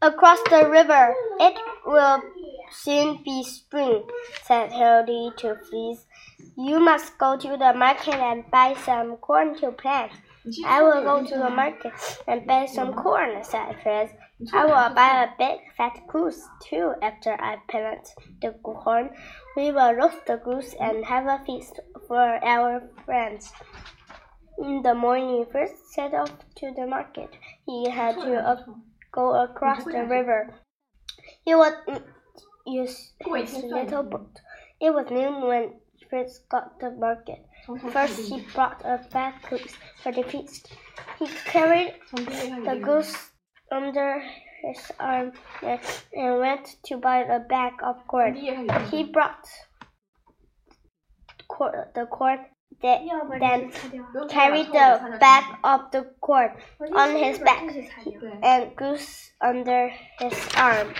Across the river. It will soon be spring, said Hildy to Fritz. You must go to the market and buy some corn to plant. I will go to the market and buy some corn, said Fritz. I will buy a big fat goose too after I plant the corn. We will roast the goose and have a feast for our friends. In the morning, Fritz set off to the market. He had to go across the river. He would mm, use his little boat. It was noon when Fritz got to the market. First, he brought a fat goose for the feast. He carried the goose under his arm and and went to buy a bag of corn. He brought the corn, then, then carried the back of the corn on his back and goose under his arm.